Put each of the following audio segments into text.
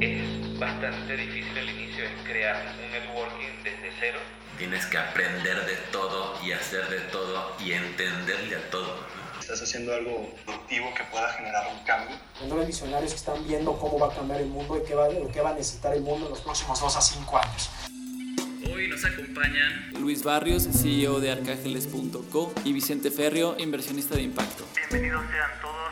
Es bastante difícil al inicio, es crear un networking desde cero. Tienes que aprender de todo y hacer de todo y entenderle a todo. Estás haciendo algo productivo que pueda generar un cambio. Cuando hay visionarios que están viendo cómo va a cambiar el mundo y qué va, qué va a necesitar el mundo en los próximos dos a cinco años. Hoy nos acompañan Luis Barrios, CEO de Arcángeles.co y Vicente Ferrio, inversionista de impacto. Bienvenidos sean todos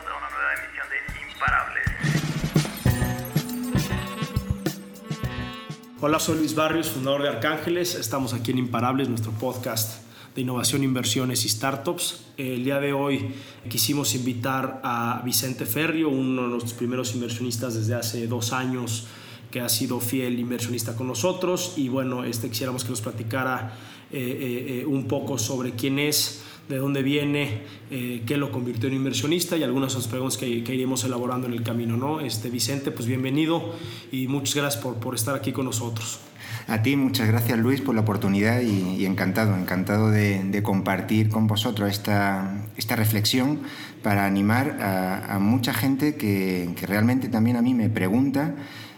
Hola, soy Luis Barrios, fundador de Arcángeles. Estamos aquí en Imparables, nuestro podcast de innovación, inversiones y startups. El día de hoy quisimos invitar a Vicente Ferrio, uno de nuestros primeros inversionistas desde hace dos años que ha sido fiel inversionista con nosotros y bueno, este quisiéramos que nos platicara eh, eh, eh, un poco sobre quién es, de dónde viene, eh, qué lo convirtió en inversionista y algunas otras preguntas que, que, iremos elaborando en el camino, ¿no? Este, Vicente, pues bienvenido y muchas gracias por, estar aquí con nosotros. A ti, muchas gracias Luis por la oportunidad y, encantado, encantado de, compartir con vosotros esta, reflexión para animar a, mucha gente que, realmente también a mí me pregunta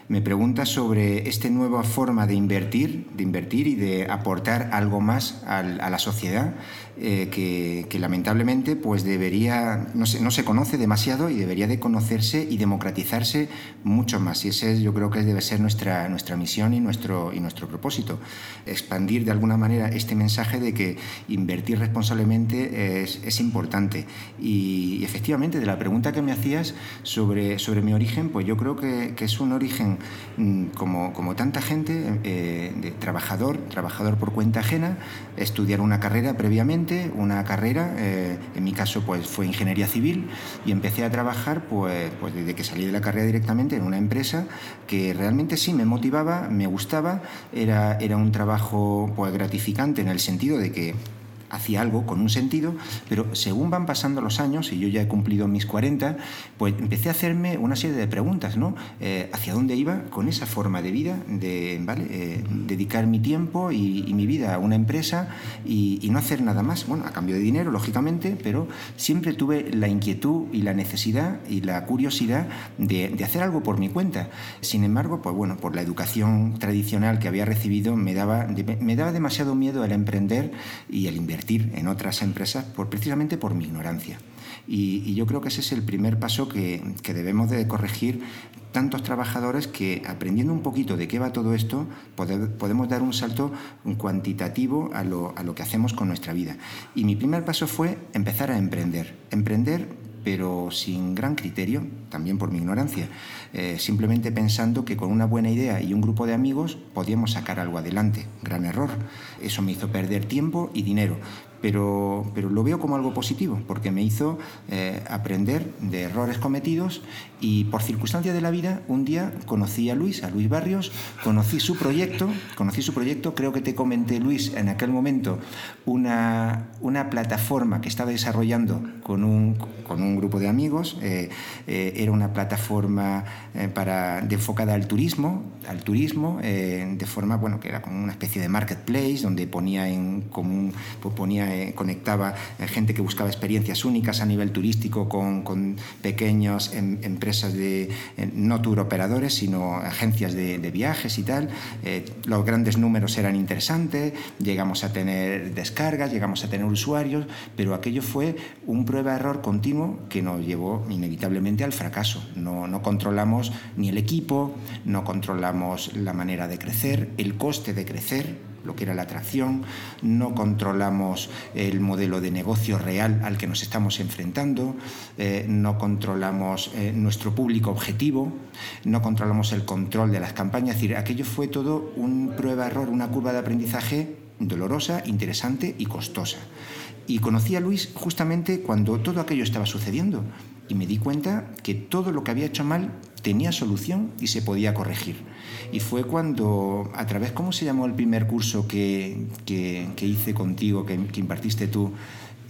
me pregunta sobre esta nueva forma de invertir, de invertir y de aportar algo más a la sociedad eh, que, que, lamentablemente pues debería, no se, no se conoce demasiado y debería de conocerse y democratizarse mucho más. Y ese yo creo que debe ser nuestra, nuestra misión y nuestro, y nuestro propósito. Expandir de alguna manera este mensaje de que invertir responsablemente es, es importante. Y, y, efectivamente, de la pregunta que me hacías sobre, sobre mi origen, pues yo creo que, que es un origen mm, como, como tanta gente, eh, de trabajador, trabajador por cuenta ajena, estudiar una carrera previamente una carrera, eh, en mi caso pues fue ingeniería civil y empecé a trabajar pues, pues desde que salí de la carrera directamente en una empresa que realmente sí me motivaba, me gustaba, era, era un trabajo pues gratificante en el sentido de que hacía algo con un sentido, pero según van pasando los años, y yo ya he cumplido mis 40, pues empecé a hacerme una serie de preguntas, ¿no? Eh, ¿Hacia dónde iba con esa forma de vida, de ¿vale? eh, dedicar mi tiempo y, y, mi vida a una empresa y, y, no hacer nada más? Bueno, a cambio de dinero, lógicamente, pero siempre tuve la inquietud y la necesidad y la curiosidad de, de hacer algo por mi cuenta. Sin embargo, pues bueno, por la educación tradicional que había recibido, me daba, me daba demasiado miedo el emprender y el invertir en otras empresas por, precisamente por mi ignorancia. Y, yo creo que ese es el primer paso que, debemos de corregir tantos trabajadores que aprendiendo un poquito de qué va todo esto, podemos dar un salto cuantitativo a lo, a lo que hacemos con nuestra vida. Y mi primer paso fue empezar a emprender. Emprender pero sin gran criterio, también por mi ignorancia, eh, simplemente pensando que con una buena idea y un grupo de amigos podíamos sacar algo adelante. Gran error. Eso me hizo perder tiempo y dinero, pero, pero lo veo como algo positivo, porque me hizo eh, aprender de errores cometidos y por circunstancias de la vida, un día conocí a Luis, a Luis Barrios, conocí su proyecto, conocí su proyecto, creo que te comenté, Luis, en aquel momento, una, una plataforma que estaba desarrollando con un, con un grupo de amigos, eh, eh, era una plataforma eh, para, de enfocada al turismo, al turismo, de forma, bueno, que era como una especie de marketplace, donde ponía en común, pues ponía eh, conectaba eh, gente que buscaba experiencias únicas a nivel turístico con, pequeñas em, empresas de eh, no tour operadores, sino agencias de, de viajes y tal. Los grandes números eran interesantes, llegamos a tener descargas, llegamos a tener usuarios, pero aquello fue un prueba-error continuo que nos llevó inevitablemente al fracaso. No, no controlamos ni el equipo, no controlamos la manera de crecer, el coste de crecer lo que era la atracción, no controlamos el modelo de negocio real al que nos estamos enfrentando, eh, no controlamos eh, nuestro público objetivo, no controlamos el control de las campañas, es decir, aquello fue todo un prueba-error, una curva de aprendizaje dolorosa, interesante y costosa. Y conocí a Luis justamente cuando todo aquello estaba sucediendo y me di cuenta que todo lo que había hecho mal tenía solución y se podía corregir. Y fue cuando, a través, ¿cómo se llamó el primer curso que, que, que hice contigo, que, que, impartiste tú?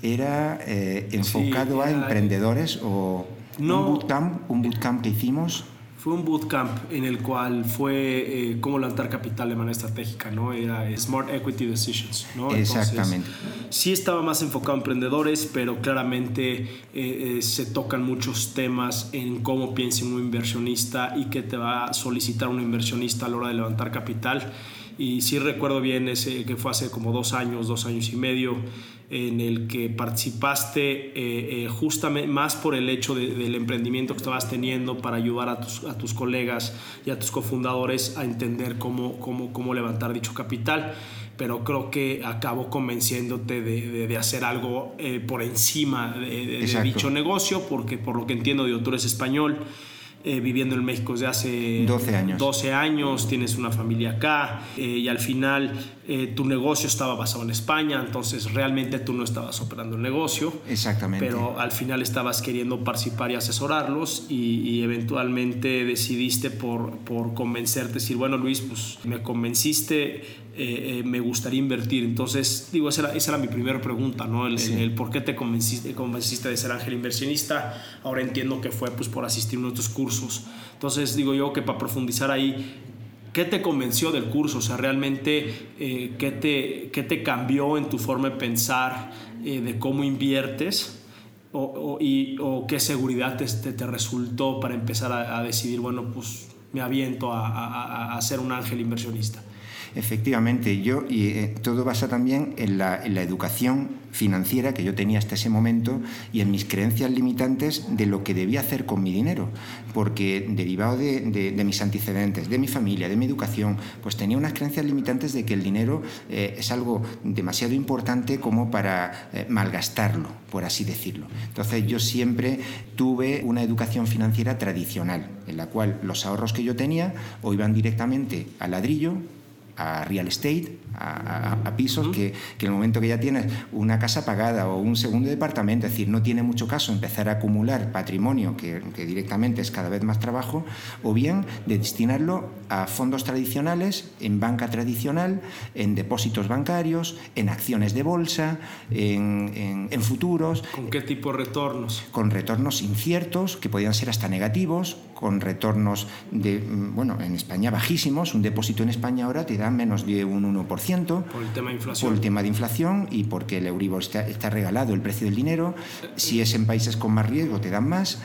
Era eh, enfocado sí, era, a emprendedores o no, un bootcamp, un bootcamp que hicimos Fue un bootcamp en el cual fue eh, cómo levantar capital de manera estratégica, ¿no? Era Smart Equity Decisions, ¿no? Exactamente. sí estaba más enfocado en emprendedores, pero claramente eh, eh, se tocan muchos temas en cómo piensa un inversionista y qué te va a solicitar un inversionista a la hora de levantar capital. Y sí recuerdo bien ese que fue hace como dos años, dos años y medio, en el que participaste eh, eh, justamente más por el hecho del emprendimiento que estabas teniendo para ayudar a tus, a tus colegas y a tus cofundadores a entender cómo, cómo, cómo levantar dicho capital. Pero creo que acabó convenciéndote de, de, hacer algo eh, por encima de, dicho negocio, porque por lo que entiendo, digo, tú eres español, eh, viviendo en México desde hace 12 años. 12 años, tienes una familia acá eh, y al final eh, tu negocio estaba basado en España, entonces realmente tú no estabas operando el negocio. Exactamente. Pero al final estabas queriendo participar y asesorarlos y, eventualmente decidiste por, por convencerte, decir, bueno Luis, pues me convenciste, me gustaría invertir. Entonces, digo, esa era, esa era mi primera pregunta, ¿no? El, el, por qué te convenciste, convenciste de ser ángel inversionista. Ahora entiendo que fue pues por asistir a nuestros cursos entonces digo yo que para profundizar ahí, ¿qué te convenció del curso? O sea, realmente, eh, ¿qué, te, ¿qué te cambió en tu forma de pensar eh, de cómo inviertes? O, y, o qué seguridad te, te, resultó para empezar a, decidir, bueno, pues me aviento a, a, a ser un ángel inversionista? Efectivamente, yo y eh, todo basa también en la, educación financiera que yo tenía hasta ese momento y en mis creencias limitantes de lo que debía hacer con mi dinero, porque derivado de, mis antecedentes, de mi familia, de mi educación, pues tenía unas creencias limitantes de que el dinero eh, es algo demasiado importante como para eh, malgastarlo, por así decirlo. Entonces yo siempre tuve una educación financiera tradicional, en la cual los ahorros que yo tenía o iban directamente al ladrillo, a real estate, a, pisos, que, que, en el momento que ya tienes una casa pagada o un segundo departamento, es decir, no tiene mucho caso empezar a acumular patrimonio, que, que directamente es cada vez más trabajo, o bien de destinarlo a fondos tradicionales, en banca tradicional, en depósitos bancarios, en acciones de bolsa, en, en, futuros. ¿Con qué tipo de retornos? Con retornos inciertos, que podían ser hasta negativos, con retornos de, bueno, en España bajísimos. Un depósito en España ahora te da menos de un 1%. Por el tema de inflación. Por el tema de inflación y porque el Euribor está, está regalado, el precio del dinero. Si es en países con más riesgo, te dan más.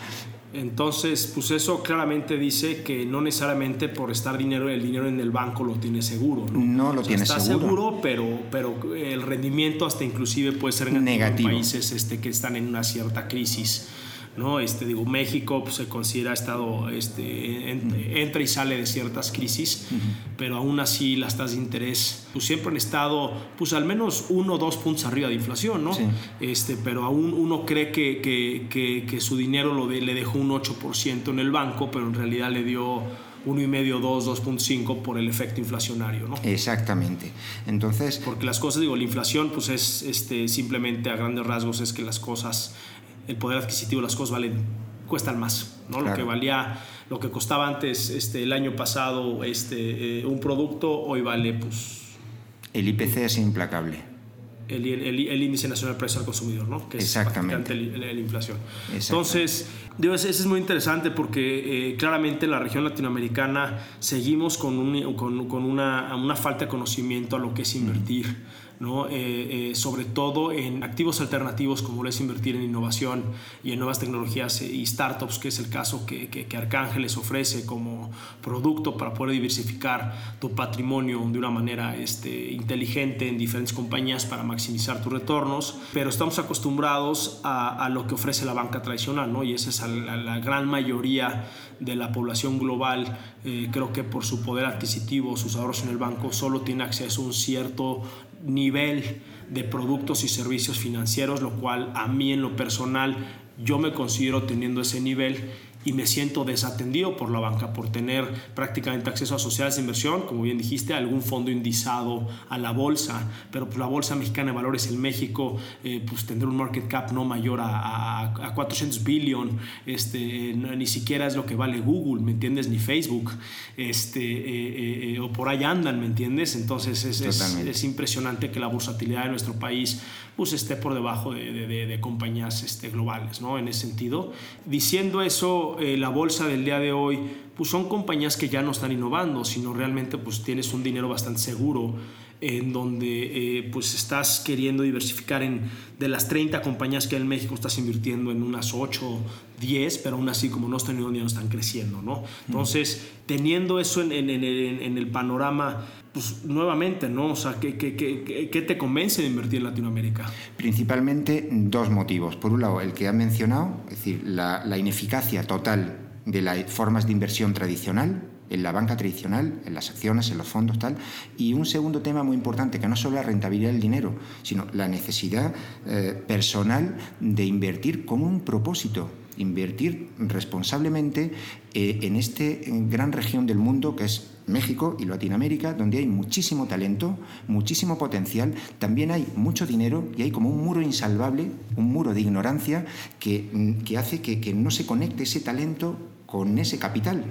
Entonces, pues eso claramente dice que no necesariamente por estar dinero, el dinero en el banco lo tiene seguro. No, lo tiene está seguro. pero, pero el rendimiento hasta inclusive puede ser negativo, en países este, que están en una cierta crisis. ¿No? Este, digo, México pues, se considera estado, este, entra y sale de ciertas crisis, pero aún así las tasas de interés pues, siempre han estado pues al menos uno o dos puntos arriba de inflación, ¿no? Este, pero aún uno cree que, que, que, su dinero lo le dejó un 8% en el banco, pero en realidad le dio 1,5, 2, 2.5 por el efecto inflacionario, ¿no? Exactamente. Entonces... Porque las cosas, digo, la inflación pues es este, simplemente a grandes rasgos es que las cosas el poder adquisitivo, las cosas valen, cuestan más, ¿no? Lo que valía, lo que costaba antes, este, el año pasado, este, eh, un producto, hoy vale, pues... El IPC es implacable. El, el, índice nacional de precios al consumidor, ¿no? Que Exactamente. Es la, inflación. Entonces, digo, eso es muy interesante porque eh, claramente en la región latinoamericana seguimos con, un, con, con una, una, falta de conocimiento a lo que es invertir. ¿No? Eh, eh, sobre todo en activos alternativos como es invertir en innovación y en nuevas tecnologías y startups, que es el caso que, que, Arcángeles ofrece como producto para poder diversificar tu patrimonio de una manera este, inteligente en diferentes compañías para maximizar tus retornos, pero estamos acostumbrados a, a lo que ofrece la banca tradicional, ¿no? y esa es la, la gran mayoría de la población global, eh, creo que por su poder adquisitivo, sus ahorros en el banco, solo tiene acceso a un cierto nivel de productos y servicios financieros, lo cual a mí en lo personal yo me considero teniendo ese nivel y me siento desatendido por la banca por tener prácticamente acceso a sociedades de inversión, como bien dijiste, a algún fondo indizado a la bolsa, pero pues la bolsa mexicana de valores en México eh, pues tendrá un market cap no mayor a, a, 400 billion, este, ni siquiera es lo que vale Google, ¿me entiendes? Ni Facebook, este, eh, eh, o por ahí andan, ¿me entiendes? Entonces es, es, impresionante que la versatilidad de nuestro país pues esté por debajo de, de, de compañías este, globales, ¿no? En ese sentido. Diciendo eso, eh, la bolsa del día de hoy, pues son compañías que ya no están innovando, sino realmente pues tienes un dinero bastante seguro en donde eh, pues estás queriendo diversificar en de las 30 compañías que hay en México estás invirtiendo en unas 8, 10, pero aún así como no están innovando no están creciendo, ¿no? Entonces, teniendo eso en, en, en, en, el panorama, pues nuevamente, ¿no? O sea, ¿qué, qué, qué, ¿qué te convence de invertir en Latinoamérica? Principalmente dos motivos. Por un lado, el que ha mencionado, es decir, la, la ineficacia total de las formas de inversión tradicional, en la banca tradicional, en las acciones, en los fondos, tal. Y un segundo tema muy importante, que no solo la rentabilidad del dinero, sino la necesidad eh, personal de invertir con un propósito, invertir responsablemente eh, en esta gran región del mundo que es México y Latinoamérica, donde hay muchísimo talento, muchísimo potencial, también hay mucho dinero y hay como un muro insalvable, un muro de ignorancia que, que hace que, que no se conecte ese talento con ese capital.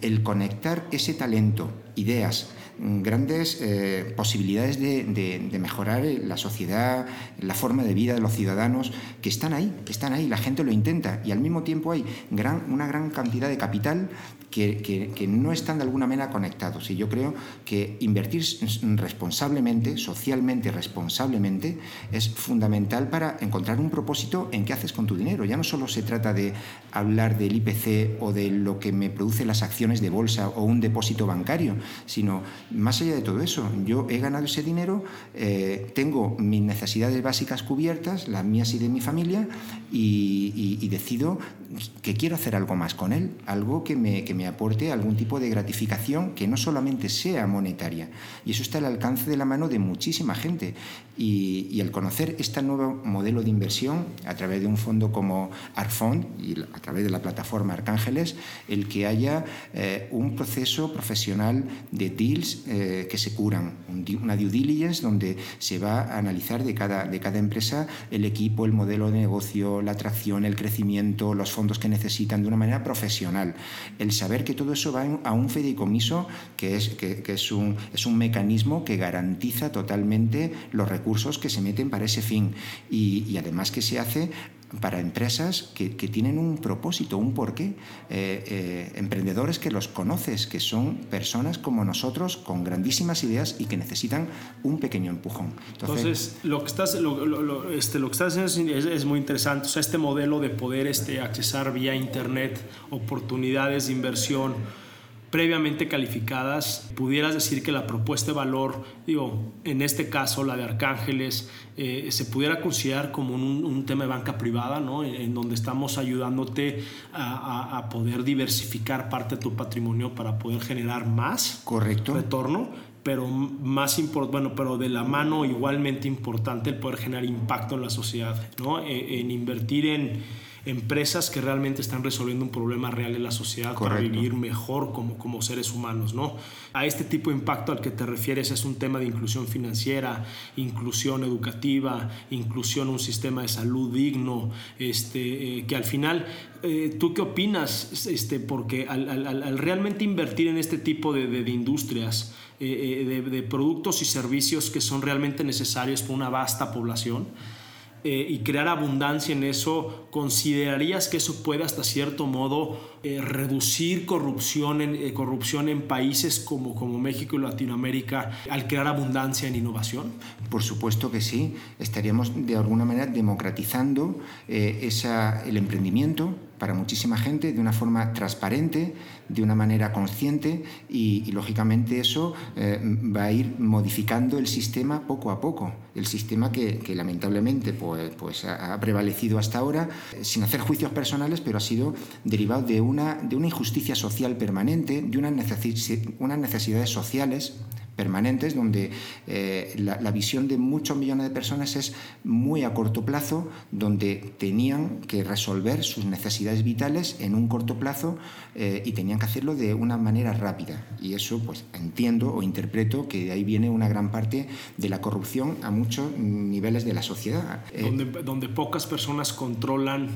El conectar ese talento, ideas, grandes eh, posibilidades de, mejorar la sociedad, la forma de vida de los ciudadanos, que están ahí, que están ahí, la gente lo intenta y al mismo tiempo hay gran, una gran cantidad de capital que, que, que, no están de alguna manera conectados. Y yo creo que invertir responsablemente, socialmente responsablemente, es fundamental para encontrar un propósito en qué haces con tu dinero. Ya no solo se trata de hablar del IPC o de lo que me produce las acciones de bolsa o un depósito bancario, sino más allá de todo eso. Yo he ganado ese dinero, eh, tengo mis necesidades básicas cubiertas, las mías y de mi familia, y, decido que quiero hacer algo más con él, algo que me, que me aporte algún tipo de gratificación que no solamente sea monetaria. Y eso está al alcance de la mano de muchísima gente. Y, y al conocer este nuevo modelo de inversión a través de un fondo como Arfond y a través de la plataforma Arcángeles, el que haya eh, un proceso profesional de deals eh, que se curan, una due diligence donde se va a analizar de cada, de cada empresa el equipo, el modelo de negocio, la atracción, el crecimiento, los fondos que necesitan de una manera profesional. El saber que todo eso va a un fideicomiso que es, que, es, un, es un mecanismo que garantiza totalmente los recursos que se meten para ese fin y además que se hace para empresas que, que, tienen un propósito, un porqué, eh, eh, emprendedores que los conoces, que son personas como nosotros con grandísimas ideas y que necesitan un pequeño empujón. Entonces, Entonces lo que estás, lo, lo, este, lo que estás haciendo es, es, muy interesante, o sea, este modelo de poder este, accesar vía Internet oportunidades de inversión previamente calificadas, pudieras decir que la propuesta de valor, digo, en este caso la de Arcángeles, eh, se pudiera considerar como un, un, tema de banca privada, ¿no? En, en donde estamos ayudándote a, a, a, poder diversificar parte de tu patrimonio para poder generar más Correcto. retorno, pero más bueno, pero de la mano igualmente importante el poder generar impacto en la sociedad, ¿no? En, en invertir en empresas que realmente están resolviendo un problema real en la sociedad Correcto. para vivir mejor como, como seres humanos. ¿no? A este tipo de impacto al que te refieres es un tema de inclusión financiera, inclusión educativa, inclusión un sistema de salud digno, este, eh, que al final, eh, ¿tú qué opinas? Este, porque al, al, al, realmente invertir en este tipo de, de, de industrias, eh, de, de productos y servicios que son realmente necesarios para una vasta población, eh, y crear abundancia en eso, ¿considerarías que eso puede hasta cierto modo eh, reducir corrupción en, eh, corrupción en países como, como México y Latinoamérica al crear abundancia en innovación? Por supuesto que sí. Estaríamos de alguna manera democratizando esa, el emprendimiento para muchísima gente de una forma transparente, de una manera consciente y, lógicamente eso eh, va a ir modificando el sistema poco a poco, el sistema que, lamentablemente pues, pues, ha prevalecido hasta ahora sin hacer juicios personales, pero ha sido derivado de una, de una injusticia social permanente, de unas necesidades sociales permanentes, donde eh, la, visión de muchos millones de personas es muy a corto plazo, donde tenían que resolver sus necesidades vitales en un corto plazo eh, y tenían que hacerlo de una manera rápida. Y eso, pues, entiendo o interpreto que de ahí viene una gran parte de la corrupción a muchos niveles de la sociedad. Donde pocas personas controlan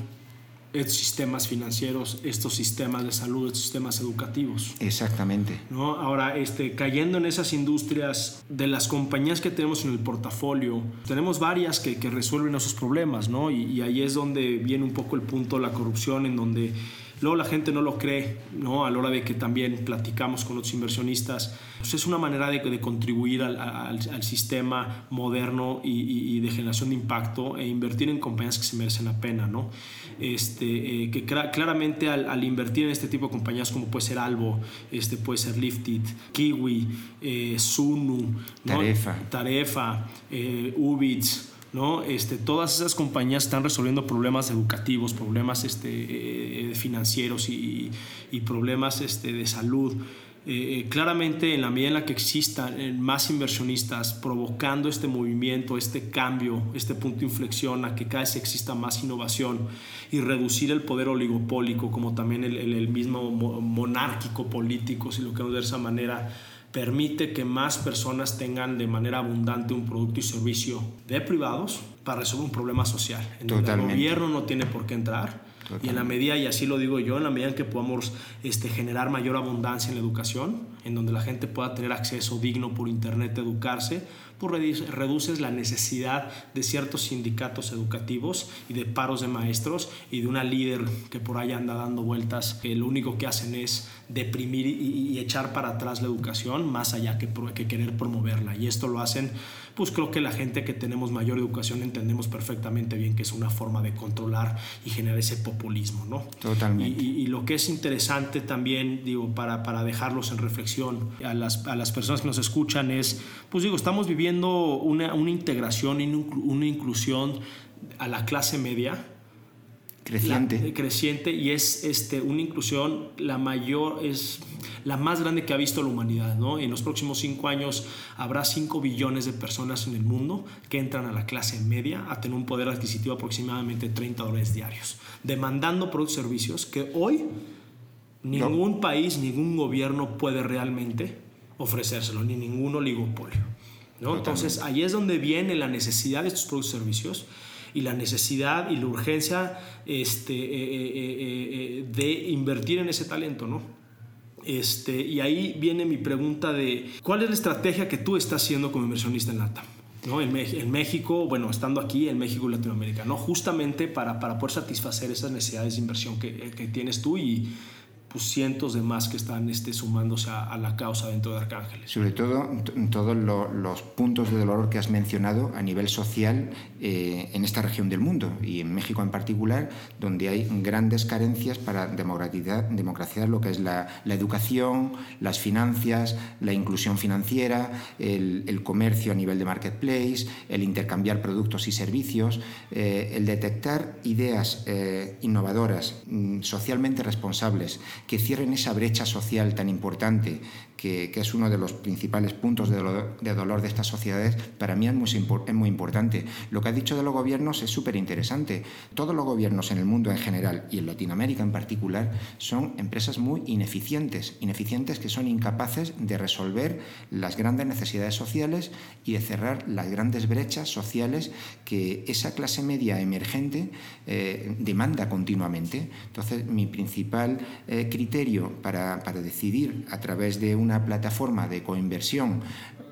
estos sistemas financieros, estos sistemas de salud, estos sistemas educativos. Exactamente. ¿No? Ahora, este, cayendo en esas industrias de las compañías que tenemos en el portafolio, tenemos varias que, que resuelven esos problemas, ¿no? Y, y, ahí es donde viene un poco el punto de la corrupción, en donde Luego la gente no lo cree, ¿no? A la hora de que también platicamos con otros inversionistas. Pues es una manera de, de contribuir al, al, al, sistema moderno y, y, y, de generación de impacto e invertir en compañías que se merecen la pena, ¿no? Este, eh, que claramente al, al, invertir en este tipo de compañías como puede ser Albo, este, puede ser Lifted, Kiwi, eh, Sunu, ¿no? Tarefa, Tarefa eh, Ubits, ¿no? Este, todas esas compañías están resolviendo problemas educativos, problemas este, financieros y, y, problemas este, de salud. Eh, claramente, en la medida en la que existan más inversionistas provocando este movimiento, este cambio, este punto de inflexión a que cada vez exista más innovación y reducir el poder oligopólico, como también el, el, el mismo monárquico político, si lo queremos de esa manera, permite que más personas tengan de manera abundante un producto y servicio de privados para resolver un problema social. En donde el gobierno no tiene por qué entrar. Y en la medida, y así lo digo yo, en la medida en que podamos este, generar mayor abundancia en la educación, en donde la gente pueda tener acceso digno por Internet educarse, pues reduces la necesidad de ciertos sindicatos educativos y de paros de maestros y de una líder que por ahí anda dando vueltas, que lo único que hacen es deprimir y, y echar para atrás la educación más allá que, que querer promoverla. Y esto lo hacen, pues creo que la gente que tenemos mayor educación entendemos perfectamente bien que es una forma de controlar y generar ese populismo, ¿no? Totalmente. Y, y, y lo que es interesante también, digo, para, para dejarlos en reflexión a las, a las personas que nos escuchan es, pues digo, estamos viviendo una, una integración y una inclusión a la clase media creciente la, creciente y es este una inclusión la mayor es la más grande que ha visto la humanidad no en los próximos cinco años habrá 5 billones de personas en el mundo que entran a la clase media a tener un poder adquisitivo aproximadamente 30 dólares diarios demandando productos y servicios que hoy ningún no. país ningún gobierno puede realmente ofrecérselo ni ningún oligopolio ¿no? Entonces ahí es donde viene la necesidad de estos productos y servicios y la necesidad y la urgencia este, eh, eh, eh, de invertir en ese talento, ¿no? Este, y ahí viene mi pregunta de cuál es la estrategia que tú estás haciendo como inversionista en LATAM. ¿no? En, en, México, bueno, estando aquí en México y Latinoamérica, ¿no? justamente para, para poder satisfacer esas necesidades de inversión que, que tienes tú y, pues, cientos de más que están este, sumándose a, la causa dentro de Arcángeles. Sobre todo todos lo, los puntos de dolor que has mencionado a nivel social eh, en esta región del mundo y en México en particular, donde hay grandes carencias para democratizar, lo que es la, educación, las finanzas, la inclusión financiera, el, el, comercio a nivel de marketplace, el intercambiar productos y servicios, eh, el detectar ideas eh, innovadoras, mm, socialmente responsables, que cierren esa brecha social tan importante que, que, es uno de los principales puntos de dolor, de dolor de estas sociedades, para mí es muy, es muy, importante. Lo que ha dicho de los gobiernos es súper interesante. Todos los gobiernos en el mundo en general y en Latinoamérica en particular son empresas muy ineficientes, ineficientes que son incapaces de resolver las grandes necesidades sociales y de cerrar las grandes brechas sociales que esa clase media emergente eh, demanda continuamente. Entonces, mi principal eh, criterio para, para decidir a través de una una plataforma de coinversión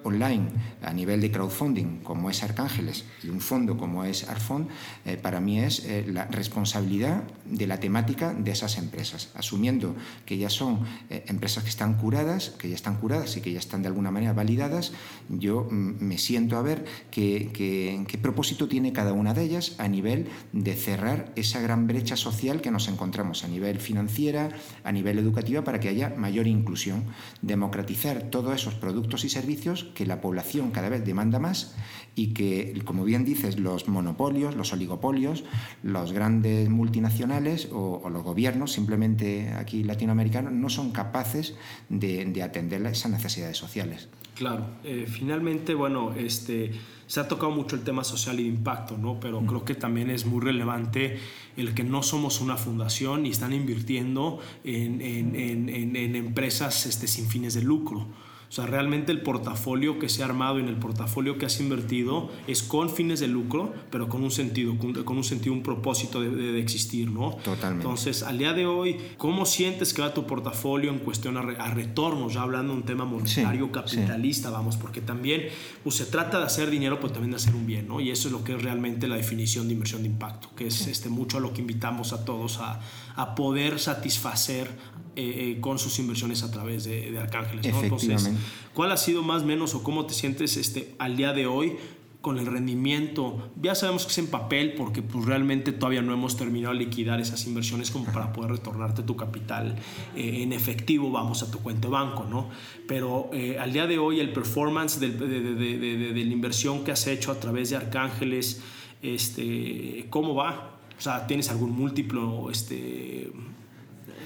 online a nivel de crowdfunding como es Arcángeles y un fondo como es Arfond, eh, para mí es eh, la responsabilidad de la temática de esas empresas, asumiendo que ya son eh, empresas que están curadas, que ya están curadas y que ya están de alguna manera validadas, yo mm, me siento a ver qué, qué, qué propósito tiene cada una de ellas a nivel de cerrar esa gran brecha social que nos encontramos a nivel financiera, a nivel educativa, para que haya mayor inclusión, democratizar todos esos productos y servicios que la población cada vez demanda más y que, como bien dices, los monopolios, los oligopolios, los grandes multinacionales o, o los gobiernos, simplemente aquí latinoamericanos, no son capaces de, de atender esas necesidades sociales. Claro, eh, finalmente, bueno, este, se ha tocado mucho el tema social y de impacto, ¿no? Pero mm. creo que también es muy relevante el que no somos una fundación y están invirtiendo en, en, en, en empresas este, sin fines de lucro. O sea, realmente el portafolio que se ha armado y en el portafolio que has invertido es con fines de lucro, pero con un sentido, con un sentido, un propósito de, de, de existir, ¿no? Totalmente. Entonces, al día de hoy, ¿cómo sientes que va tu portafolio en cuestión a, re, a retornos? Ya hablando de un tema monetario sí, capitalista, sí. vamos, porque también pues, se trata de hacer dinero, pero también de hacer un bien, ¿no? Y eso es lo que es realmente la definición de inversión de impacto, que es sí. este, mucho a lo que invitamos a todos a a poder satisfacer eh, eh, con sus inversiones a través de, de Arcángeles. ¿no? Entonces, ¿cuál ha sido más o menos o cómo te sientes este, al día de hoy con el rendimiento? Ya sabemos que es en papel porque pues, realmente todavía no hemos terminado de liquidar esas inversiones como para poder retornarte tu capital eh, en efectivo, vamos a tu cuenta de banco, ¿no? Pero eh, al día de hoy el performance del- de, de- de- de- de la inversión que has hecho a través de Arcángeles, este, ¿cómo va? O sea, ¿tienes algún múltiplo, este,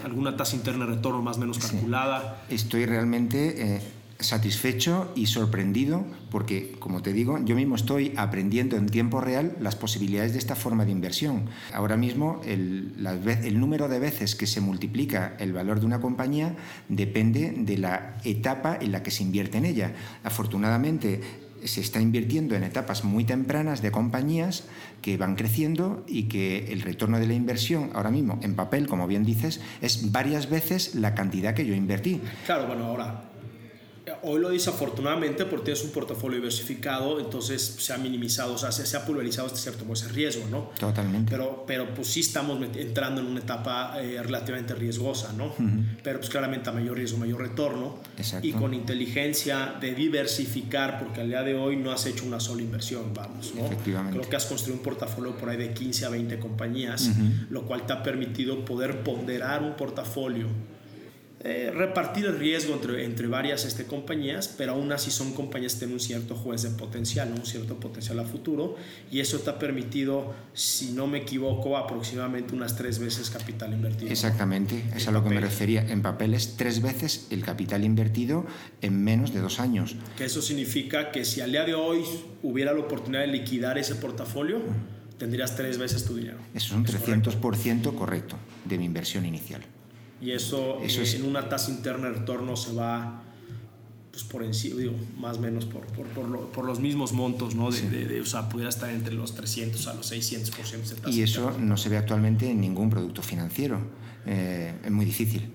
alguna tasa interna de retorno más o menos calculada? Estoy realmente eh, satisfecho y sorprendido porque, como te digo, yo mismo estoy aprendiendo en tiempo real las posibilidades de esta forma de inversión. Ahora mismo el, ve- el número de veces que se multiplica el valor de una compañía depende de la etapa en la que se invierte en ella. Afortunadamente, se está invirtiendo en etapas muy tempranas de compañías que van creciendo y que el retorno de la inversión ahora mismo en papel, como bien dices, es varias veces la cantidad que yo invertí. Claro, bueno, ahora, hoy lo dice afortunadamente porque tienes un portafolio diversificado, entonces se ha minimizado, o sea, se, se ha pulverizado este cierto pues, ese riesgo, ¿no? Totalmente. Pero, pero pues sí estamos entrando en una etapa eh, relativamente riesgosa, ¿no? Pero pues claramente a mayor riesgo, mayor retorno. Exacto. Y con inteligencia de diversificar, porque al día de hoy no has hecho una sola inversión, vamos, ¿no? Efectivamente. Creo que has construido un portafolio por ahí de 15 a 20 compañías, lo cual te ha permitido poder ponderar un portafolio eh, repartir el riesgo entre, entre varias este, compañías, pero aún así son compañías que tienen un cierto juez de potencial, ¿no? un cierto potencial a futuro, y eso te ha permitido, si no me equivoco, aproximadamente unas tres veces capital invertido. Exactamente, es a lo que me refería. En papel es tres veces el capital invertido en menos de dos años. Que eso significa que si al día de hoy hubiera la oportunidad de liquidar ese portafolio, tendrías tres veces tu dinero. Eso es un Es correcto. 300% correcto de mi inversión inicial. Y eso, Eso eh, es- en una tasa interna de retorno se va pues por encima, digo, más o menos por, por, por, lo- por los mismos montos, ¿no? De, de- de- o sea, pudiera estar entre los 300 a los 600% de tasa Y eso interna. no se ve actualmente en ningún producto financiero. Eh, es muy difícil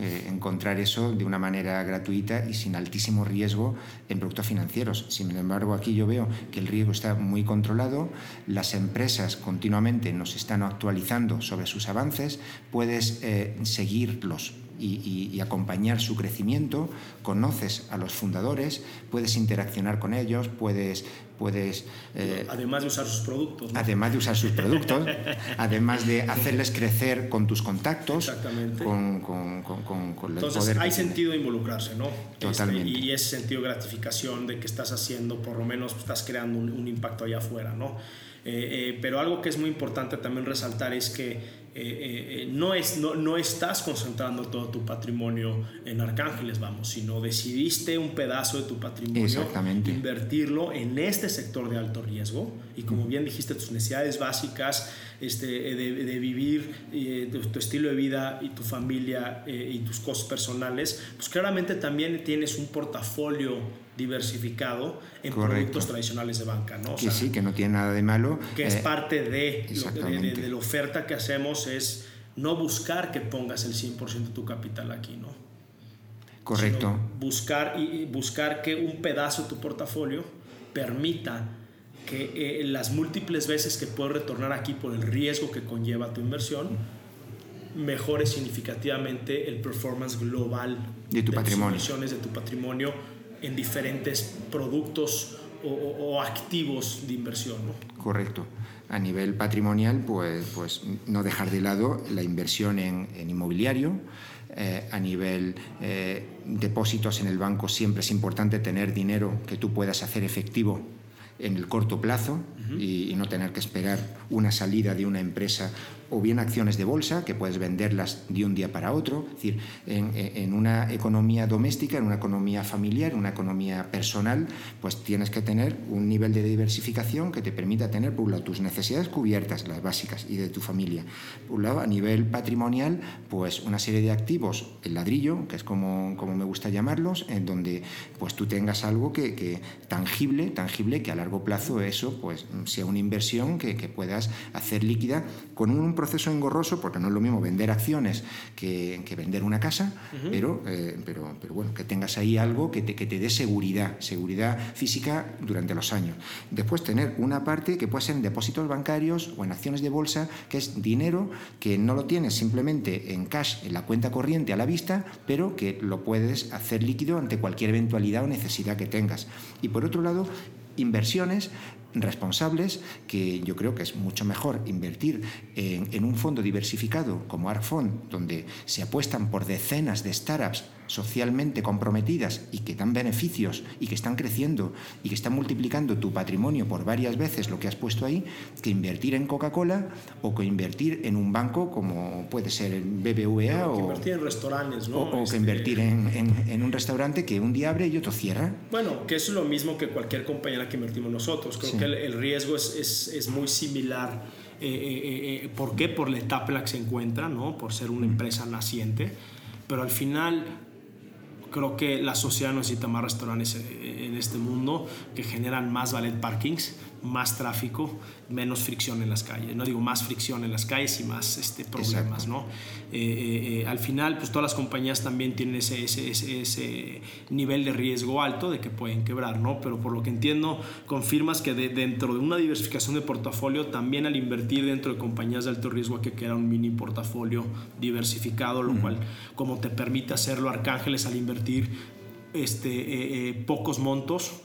eh, encontrar eso de una manera gratuita y sin altísimo riesgo en productos financieros. Sin embargo, aquí yo veo que el riesgo está muy controlado, las empresas continuamente nos están actualizando sobre sus avances, puedes eh, seguirlos y, y- y acompañar su crecimiento, conoces a los fundadores, puedes interaccionar con ellos, puedes, puedes eh, Además de usar sus productos. ¿no? además de usar sus productos, además de hacerles crecer con tus contactos, Exactamente. con, con- con- con- el Entonces poder hay sentido de involucrarse, ¿no? Totalmente. Este, y ese sentido de gratificación de que estás haciendo, por lo menos estás creando un, un impacto allá afuera, ¿no? Eh, eh, pero algo que es muy importante también resaltar es que eh, eh, eh, no, es, no, no estás concentrando todo tu patrimonio en Arcángeles, vamos, sino decidiste un pedazo de tu patrimonio invertirlo en este sector de alto riesgo. Y como bien dijiste, tus necesidades básicas este, de, de vivir eh, tu, tu estilo de vida y tu familia y tus cosas personales, pues claramente también tienes un portafolio diversificado en Correcto. productos tradicionales de banca, ¿no? O Que sea, sí, que no tiene nada de malo. que es eh, parte de, lo- de- de, de la oferta que hacemos es no buscar que pongas el 100% de tu capital aquí, ¿no? correcto. sino buscar, y, buscar que un pedazo de tu portafolio permita que eh, las múltiples veces que puedes retornar aquí por el riesgo que conlleva tu inversión, mejore significativamente el performance global De tu tus patrimonio. inversiones, de tu patrimonio en diferentes productos o, o- o activos de inversión. ¿no? Correcto. A nivel patrimonial, pues, pues no dejar de lado la inversión en, en inmobiliario. Eh, a nivel eh, depósitos en el banco, siempre es importante tener dinero que tú puedas hacer efectivo en el corto plazo y, y no tener que esperar una salida de una empresa o bien acciones de bolsa que puedes venderlas de un día para otro. Es decir, en, en una economía doméstica, en una economía familiar, en una economía personal, pues tienes que tener un nivel de diversificación que te permita tener, por un lado, tus necesidades cubiertas, las básicas, y de tu familia. Por un lado, a nivel patrimonial, pues una serie de activos, el ladrillo, que es como, como me gusta llamarlos, en donde pues tú tengas algo que, que tangible, tangible, que a largo plazo eso pues sea una inversión que, que puedas hacer líquida con un proceso engorroso porque no es lo mismo vender acciones que, que vender una casa, pero, eh, pero, pero bueno, que tengas ahí algo que te, que te dé seguridad, seguridad física durante los años. Después tener una parte que puede ser en depósitos bancarios o en acciones de bolsa, que es dinero que no lo tienes simplemente en cash, en la cuenta corriente a la vista, pero que lo puedes hacer líquido ante cualquier eventualidad o necesidad que tengas. Y por otro lado, inversiones responsables, que yo creo que es mucho mejor invertir en, en un fondo diversificado como ARCFON, donde se apuestan por decenas de startups socialmente comprometidas y que dan beneficios y que están creciendo y que están multiplicando tu patrimonio por varias veces lo que has puesto ahí, que invertir en Coca-Cola o que invertir en un banco como puede ser BBVA o que invertir en restaurantes, ¿no? o, o Este, que invertir en, en- en un restaurante que un día abre y otro cierra. Bueno, que es lo mismo que cualquier compañía en la que invertimos nosotros. Creo Sí. que el, el riesgo es, es, es muy similar. Eh, eh, eh, ¿Por qué? Por la etapa en la que se encuentra, ¿no? Por ser una empresa naciente. Pero al final creo que la sociedad necesita más restaurantes eh, en este mundo que generan más valet parkings, más tráfico, menos fricción en las calles. No digo más fricción en las calles y más este, problemas, ¿no? Eh, eh, eh, al final, pues todas las compañías también tienen ese, ese, ese, ese nivel de riesgo alto de que pueden quebrar, ¿no? Pero por lo que entiendo, confirmas que de- dentro de una diversificación de portafolio, también al invertir dentro de compañías de alto riesgo hay que crear un mini portafolio diversificado, lo cual, como te permite hacerlo Arcángeles al invertir este, eh, pocos montos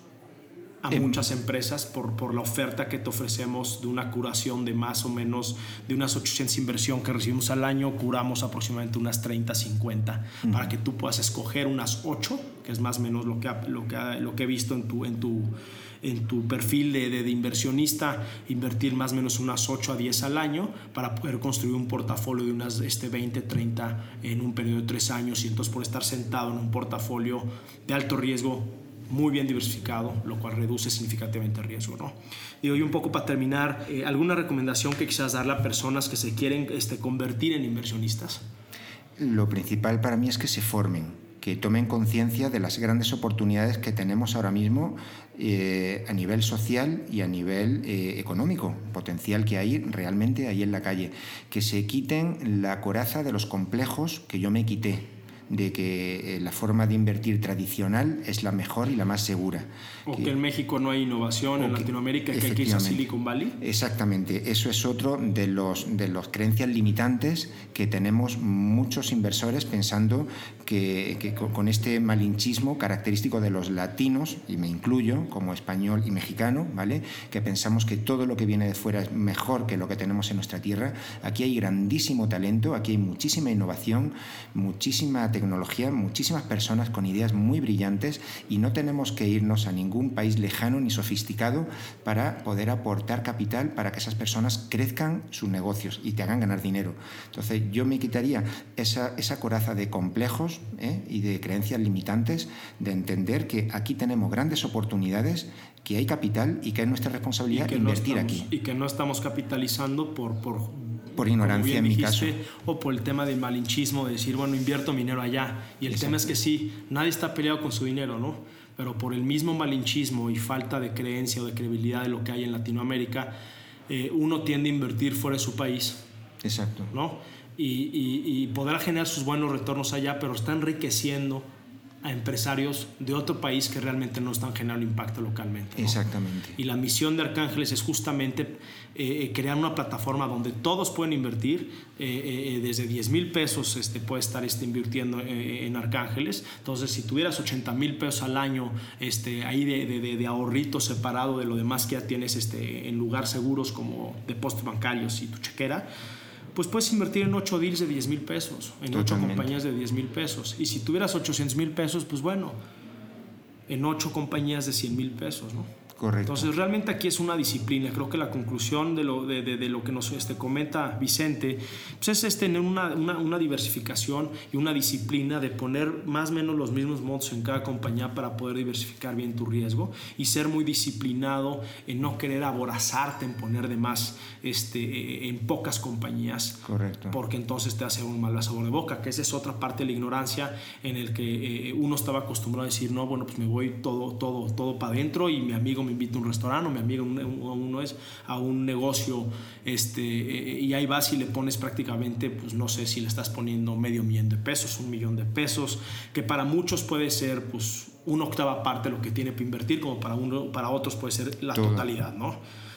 a muchas empresas por, por la oferta que te ofrecemos de una curación de más o menos de unas 800 inversión que recibimos al año, curamos aproximadamente unas 30, 50 para que tú puedas escoger unas 8, que es más o menos lo que, lo que, lo que he visto en tu, en tu, en tu perfil de, de- de inversionista, invertir más o menos unas 8 a 10 al año para poder construir un portafolio de unas este, 20, 30 en un periodo de 3 años y entonces por estar sentado en un portafolio de alto riesgo muy bien diversificado, lo cual reduce significativamente el riesgo. ¿no? Digo, y un poco para terminar, eh, ¿alguna recomendación que quizás darle a personas que se quieren este, convertir en inversionistas? Lo principal para mí es que se formen, que tomen conciencia de las grandes oportunidades que tenemos ahora mismo eh, a nivel social y a nivel eh, económico, potencial que hay realmente ahí en la calle, que se quiten la coraza de los complejos que yo me quité de que eh, la forma de invertir tradicional es la mejor y la más segura. O que en México no hay innovación, en que- Latinoamérica, que hay que irse a. Silicon Valley. Exactamente, eso es otro de los de las creencias limitantes que tenemos muchos inversores pensando que, que con este malinchismo característico de los latinos, y me incluyo como español y mexicano, ¿vale? Que pensamos que todo lo que viene de fuera es mejor que lo que tenemos en nuestra tierra. Aquí hay grandísimo talento, aquí hay muchísima innovación, muchísima tecnología, muchísimas personas con ideas muy brillantes y no tenemos que irnos a ningún país lejano ni sofisticado para poder aportar capital para que esas personas crezcan sus negocios y te hagan ganar dinero. Entonces yo me quitaría esa, esa coraza de complejos ¿eh? y de creencias limitantes de entender que aquí tenemos grandes oportunidades, que hay capital y que es nuestra responsabilidad no invertir estamos- aquí. Y que no estamos capitalizando por, por, Por ignorancia, en mi dijiste, caso. O por el tema del malinchismo, de decir, bueno, invierto mi dinero allá. Y el tema es que sí, nadie está peleado con su dinero, ¿no? Pero por el mismo malinchismo y falta de creencia o de credibilidad de lo que hay en Latinoamérica, eh, uno tiende a invertir fuera de su país, Exacto. ¿no? Y, y, y podrá generar sus buenos retornos allá, pero está enriqueciendo a empresarios de otro país que realmente no están generando impacto localmente. ¿no? Exactamente. Y la misión de Arcángeles es justamente eh, crear una plataforma donde todos pueden invertir, eh, eh, desde 10 mil pesos este, puede estar este, invirtiendo eh, en Arcángeles. Entonces, si tuvieras 80 mil pesos al año este, ahí de, de ahorrito separado de lo demás que ya tienes este, en lugar seguros como depósitos bancarios y tu chequera, pues puedes invertir en 8 deals de 10 mil pesos, en 8 Totalmente. compañías de 10 mil pesos. Y si tuvieras 800 mil pesos, pues bueno, en 8 compañías de 100 mil pesos, ¿no? Correcto. Entonces, realmente aquí es una disciplina. Creo que la conclusión de lo, de, de- de lo que nos este, comenta Vicente pues es, es tener una, una- una diversificación y una disciplina de poner más o menos los mismos montos en cada compañía para poder diversificar bien tu riesgo y ser muy disciplinado en no querer aborazarte en poner de más este, eh, en pocas compañías Correcto. porque entonces te hace un mal sabor de boca, que esa es otra parte de la ignorancia en el que eh, uno estaba acostumbrado a decir, no, bueno, pues me voy todo, todo, todo para adentro y mi amigo me invita a un restaurante o mi amigo un, uno es a un negocio este, eh, y ahí vas y le pones prácticamente, pues no sé si le estás poniendo medio millón de pesos, un millón de pesos, que para muchos puede ser pues una octava parte de lo que tiene para invertir, como para, uno, para otros puede ser la totalidad, ¿no?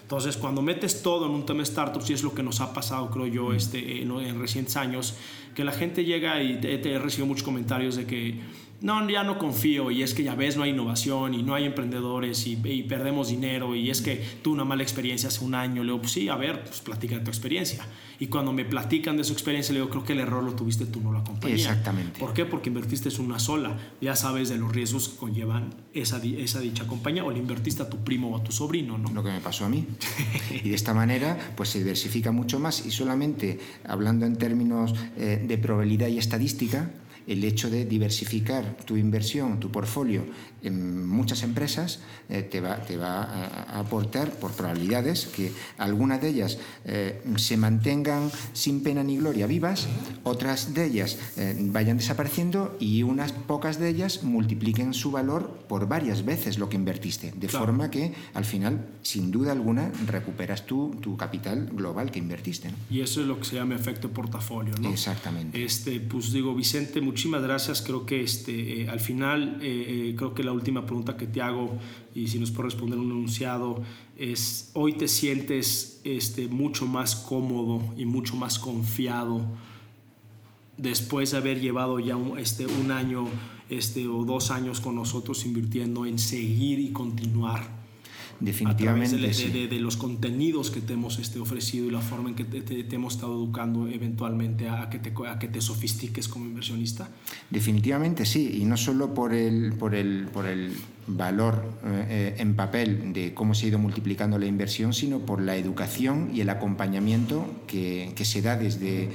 Entonces, cuando metes todo en un tema startups, y es lo que nos ha pasado, creo yo, este, en, en recientes años, que la gente llega y te, te recibido muchos comentarios de que no, ya no confío y es que ya ves, no hay innovación y no hay emprendedores y, perdemos dinero y es que tuve una mala experiencia hace un año. Le digo, pues sí, a ver, pues platica de tu experiencia. Y cuando me platican de su experiencia, le digo, creo que el error lo tuviste tú, no la compañía. Exactamente. ¿Por qué? Porque invertiste en una sola. Ya sabes de los riesgos que conllevan esa, esa dicha compañía o le invertiste a tu primo o a tu sobrino, ¿no? Lo que me pasó a mí. y de esta manera, pues se diversifica mucho más y solamente hablando en términos eh, de probabilidad y estadística, el hecho de diversificar tu inversión, tu portfolio en muchas empresas, eh, te, va, te va a, aportar por probabilidades que algunas de ellas eh, se mantengan sin pena ni gloria vivas, otras de ellas eh, vayan desapareciendo y unas pocas de ellas multipliquen su valor por varias veces lo que invertiste, de forma que al final, sin duda alguna, recuperas tu, tu capital global que invertiste. Y eso es lo que se llama efecto portafolio. ¿no? Exactamente. Este, pues digo, Vicente, muchísimas gracias. Creo que este, al final, creo que la última pregunta que te hago, y si nos puede responder un enunciado, es, ¿hoy te sientes este, mucho más cómodo y mucho más confiado después de haber llevado ya un, este, un año este, o dos años con nosotros invirtiendo en seguir y continuar Definitivamente. A través de, los contenidos que te hemos este, ofrecido y la forma en que te, hemos estado educando eventualmente a que, te, a que te sofistiques como inversionista. Definitivamente sí, y no solo por el, por el, por el valor eh, en papel de cómo se ha ido multiplicando la inversión, sino por la educación y el acompañamiento que, que se da desde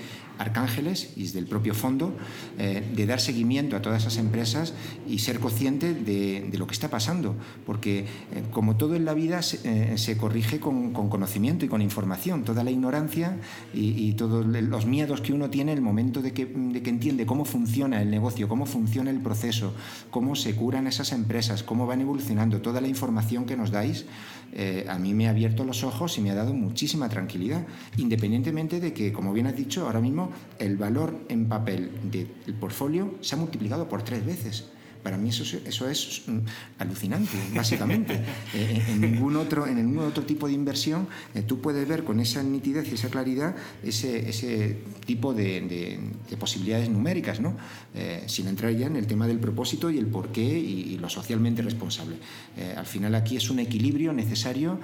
Arcángeles y desde el propio fondo, eh, de dar seguimiento a todas esas empresas y ser consciente de, lo que está pasando, porque eh, como todo en la vida se, eh, corrige con, conocimiento y con información, toda la ignorancia y, todos los miedos que uno tiene en el momento de que, de que entiende cómo funciona el negocio, cómo funciona el proceso, cómo se curan esas empresas, cómo van evolucionando, toda la información que nos dais, a mí me ha abierto los ojos y me ha dado muchísima tranquilidad, independientemente de que, como bien has dicho, ahora mismo el valor en papel del portfolio se ha multiplicado por tres veces. Para mí eso, eso es mm, alucinante, básicamente. Eh, en, ningún otro, en ningún otro tipo de inversión eh, tú puedes ver con esa nitidez y esa claridad ese, ese tipo de, posibilidades numéricas, ¿no? Eh, sin entrar ya en el tema del propósito y el porqué y, y lo socialmente responsable. al final aquí es un equilibrio necesario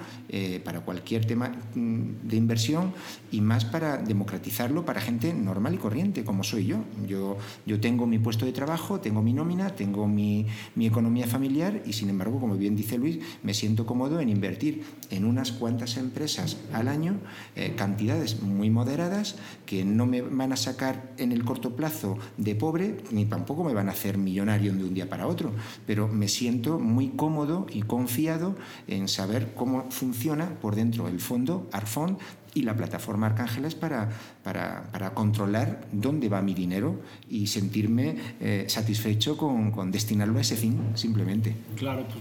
para cualquier tema mm, de inversión y más para democratizarlo para gente normal y corriente, como soy yo. Yo, yo tengo mi puesto de trabajo, tengo mi nómina, tengo mi, economía familiar y sin embargo, como bien dice Luis, me siento cómodo en invertir en unas cuantas empresas al año, eh, cantidades muy moderadas que no me van a sacar en el corto plazo de pobre ni tampoco me van a hacer millonario de un día para otro, pero me siento muy cómodo y confiado en saber cómo funciona por dentro el fondo ARFON y la plataforma Arcángeles para, para, controlar dónde va mi dinero y sentirme eh, satisfecho con, con, destinarlo a ese fin, simplemente. Claro, pues,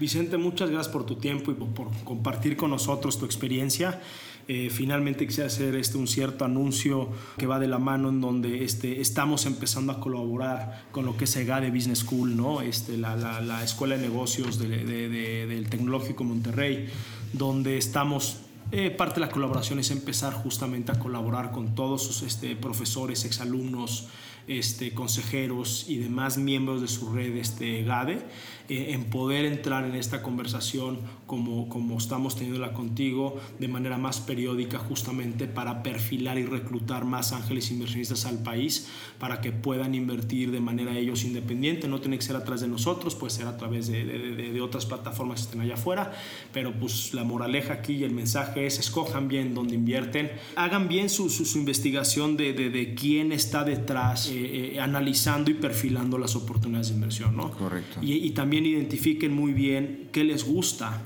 Vicente, muchas gracias por tu tiempo y por, compartir con nosotros tu experiencia. Eh, finalmente quisiera hacer este, un cierto anuncio que va de la mano en donde este, estamos empezando a colaborar con lo que es EGADE Business School, ¿no? este, la, la, la Escuela de Negocios de, de, del Tecnológico Monterrey, donde estamos eh, parte de la colaboración es empezar justamente a colaborar con todos sus este, profesores, exalumnos, este, consejeros y demás miembros de su red este, GADE en poder entrar en esta conversación como, como estamos teniéndola contigo de manera más periódica justamente para perfilar y reclutar más ángeles inversionistas al país para que puedan invertir de manera ellos independiente, no tiene que ser a través de nosotros, puede ser a través de, de, de, otras plataformas que estén allá afuera, pero pues la moraleja aquí y el mensaje es escojan bien dónde invierten, hagan bien su, su, investigación de, quién está detrás, eh, eh, analizando y perfilando las oportunidades de inversión, ¿no? Correcto. Y, y también identifiquen muy bien qué les gusta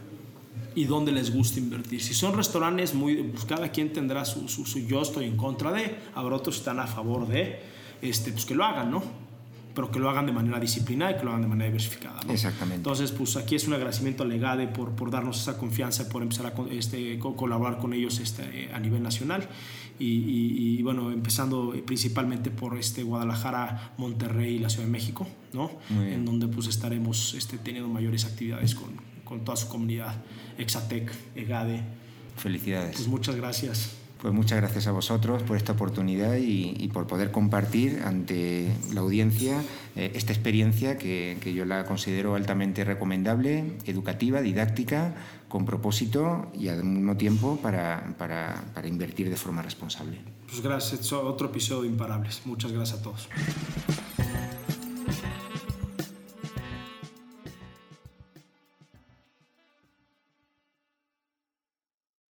y dónde les gusta invertir. Si son restaurantes, muy, pues cada quien tendrá su, su, yo estoy en contra de, habrá otros que están a favor de, este, pues que lo hagan, ¿no? pero que lo hagan de manera disciplinada y que lo hagan de manera diversificada. Exactamente. Entonces, pues aquí es un agradecimiento a Legade por, por darnos esa confianza, por empezar a este, colaborar con ellos este, a nivel nacional y, bueno, empezando principalmente por este Guadalajara, Monterrey y la Ciudad de México, ¿no? En donde pues estaremos este, teniendo mayores actividades con, con toda su comunidad, Exatec, EGADE. Felicidades. Pues muchas gracias. Pues muchas gracias a vosotros por esta oportunidad y, por poder compartir ante la audiencia eh, esta experiencia que, que, yo la considero altamente recomendable, educativa, didáctica, con propósito y al mismo tiempo para, para, para invertir de forma responsable. Pues gracias, otro episodio de Imparables. Muchas gracias a todos.